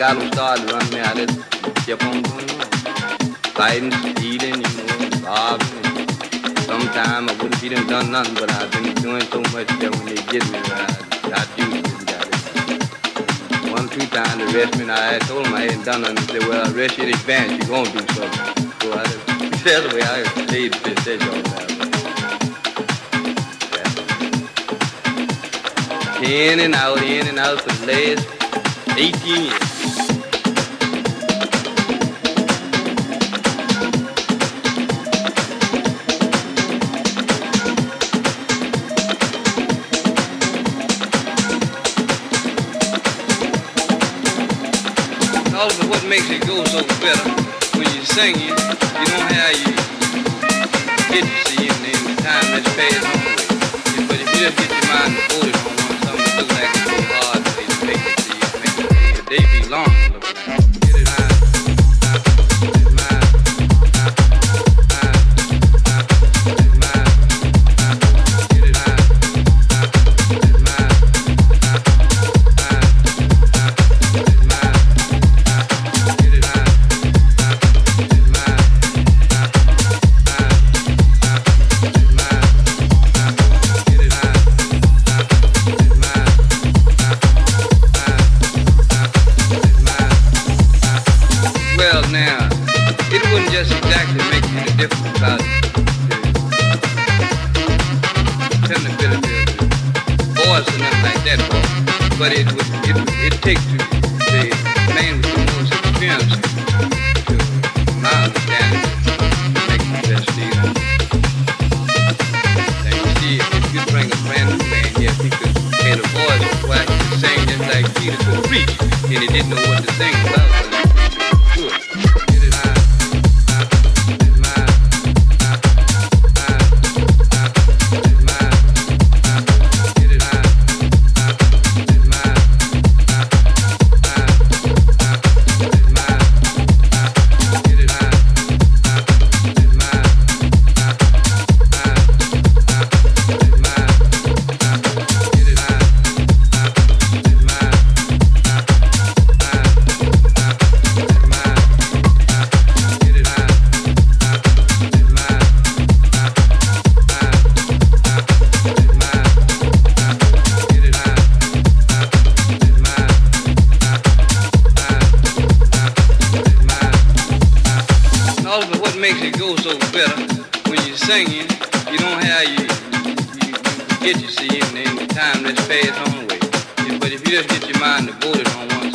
acá lo estaba ayudando a él. Se pongo fighting, eating, you know, bobbing. Sometimes I wouldn't have even done nothing, but I've been doing so much that when they get me, I, I got it. One, two times they arrest me, and I told them I hadn't done nothing. They said, well, arrest you in advance, you're going to do something. So I just, that's the way I played this, that's all that. In and out, in and out for the last 18 years. It goes so better when you sing it. You don't have you get to see in the time that's passed on. But if you just get your mind devoted. Put your mind to booty on one.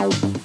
out.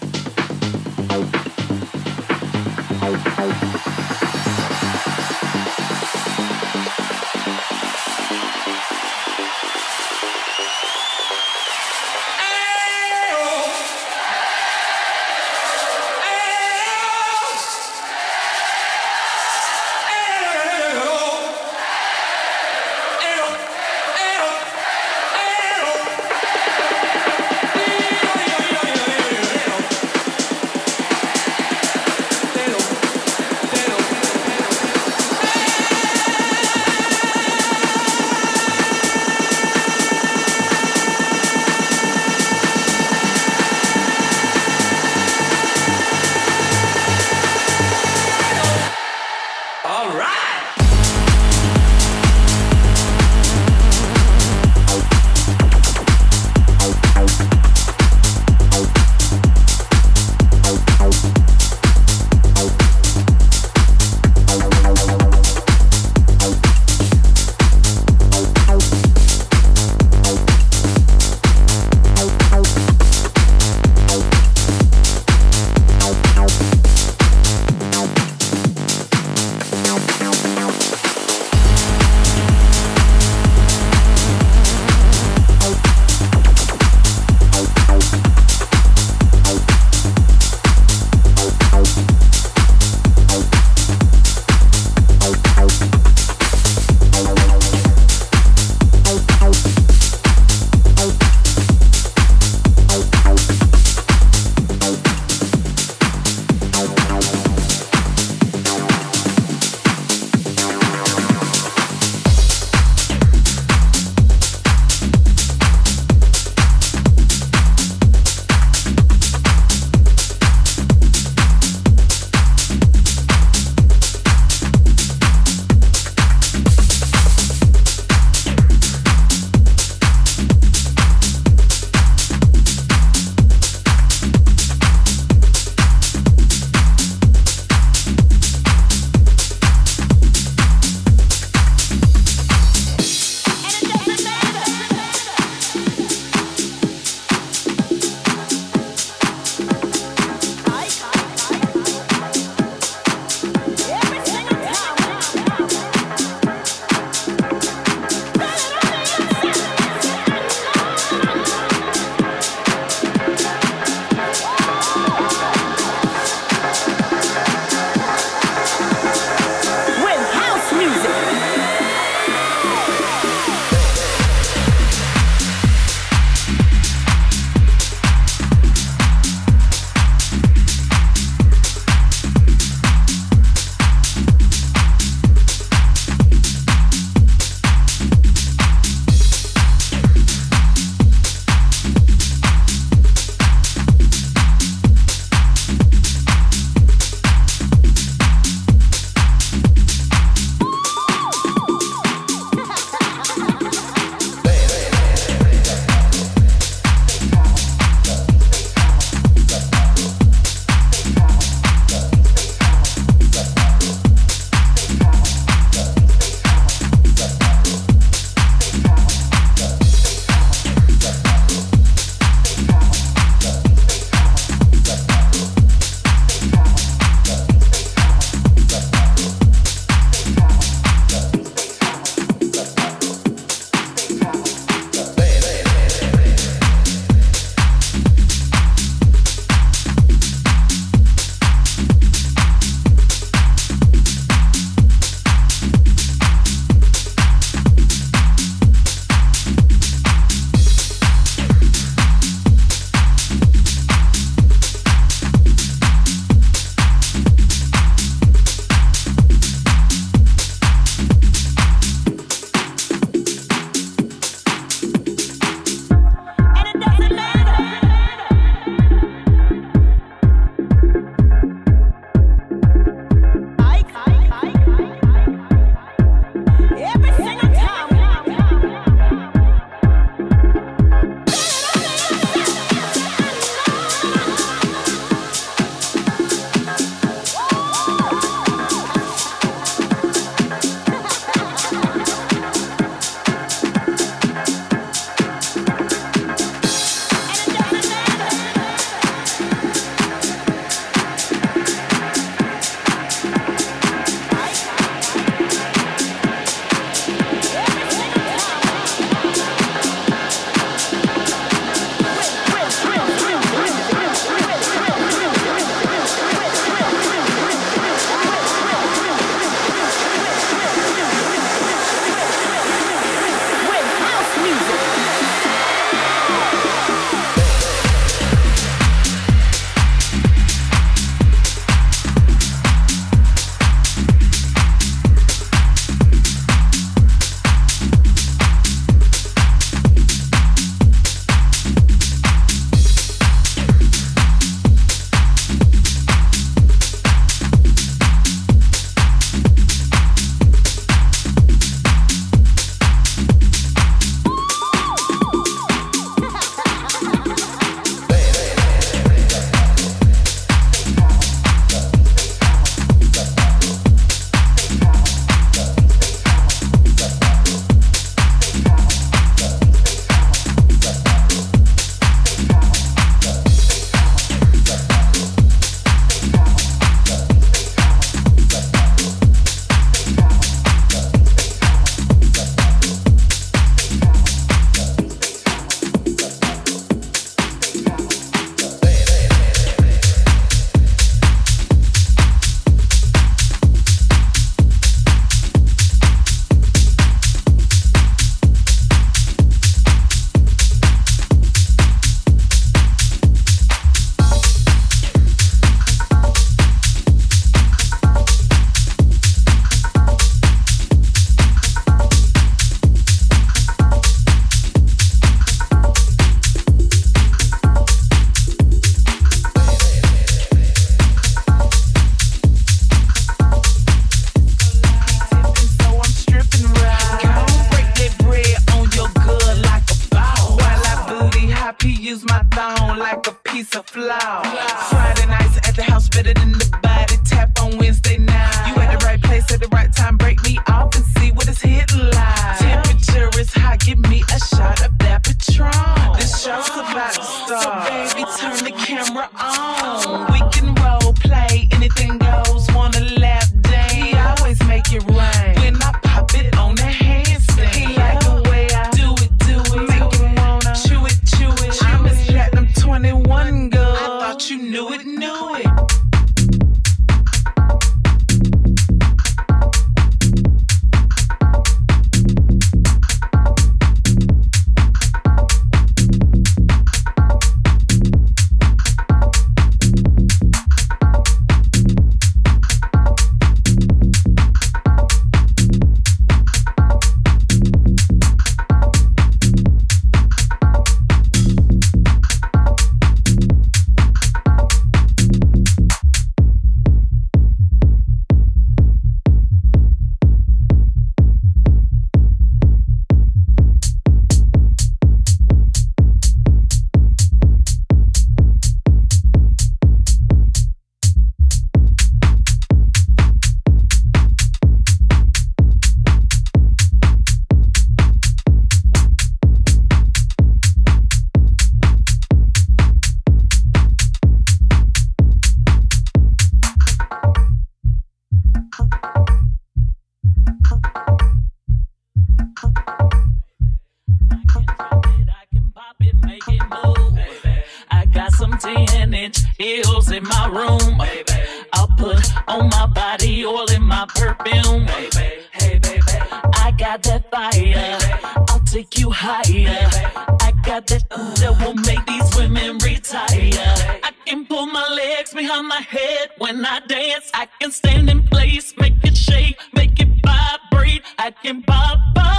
on my head when I dance. I can stand in place, make it shake, make it vibrate. I can pop up.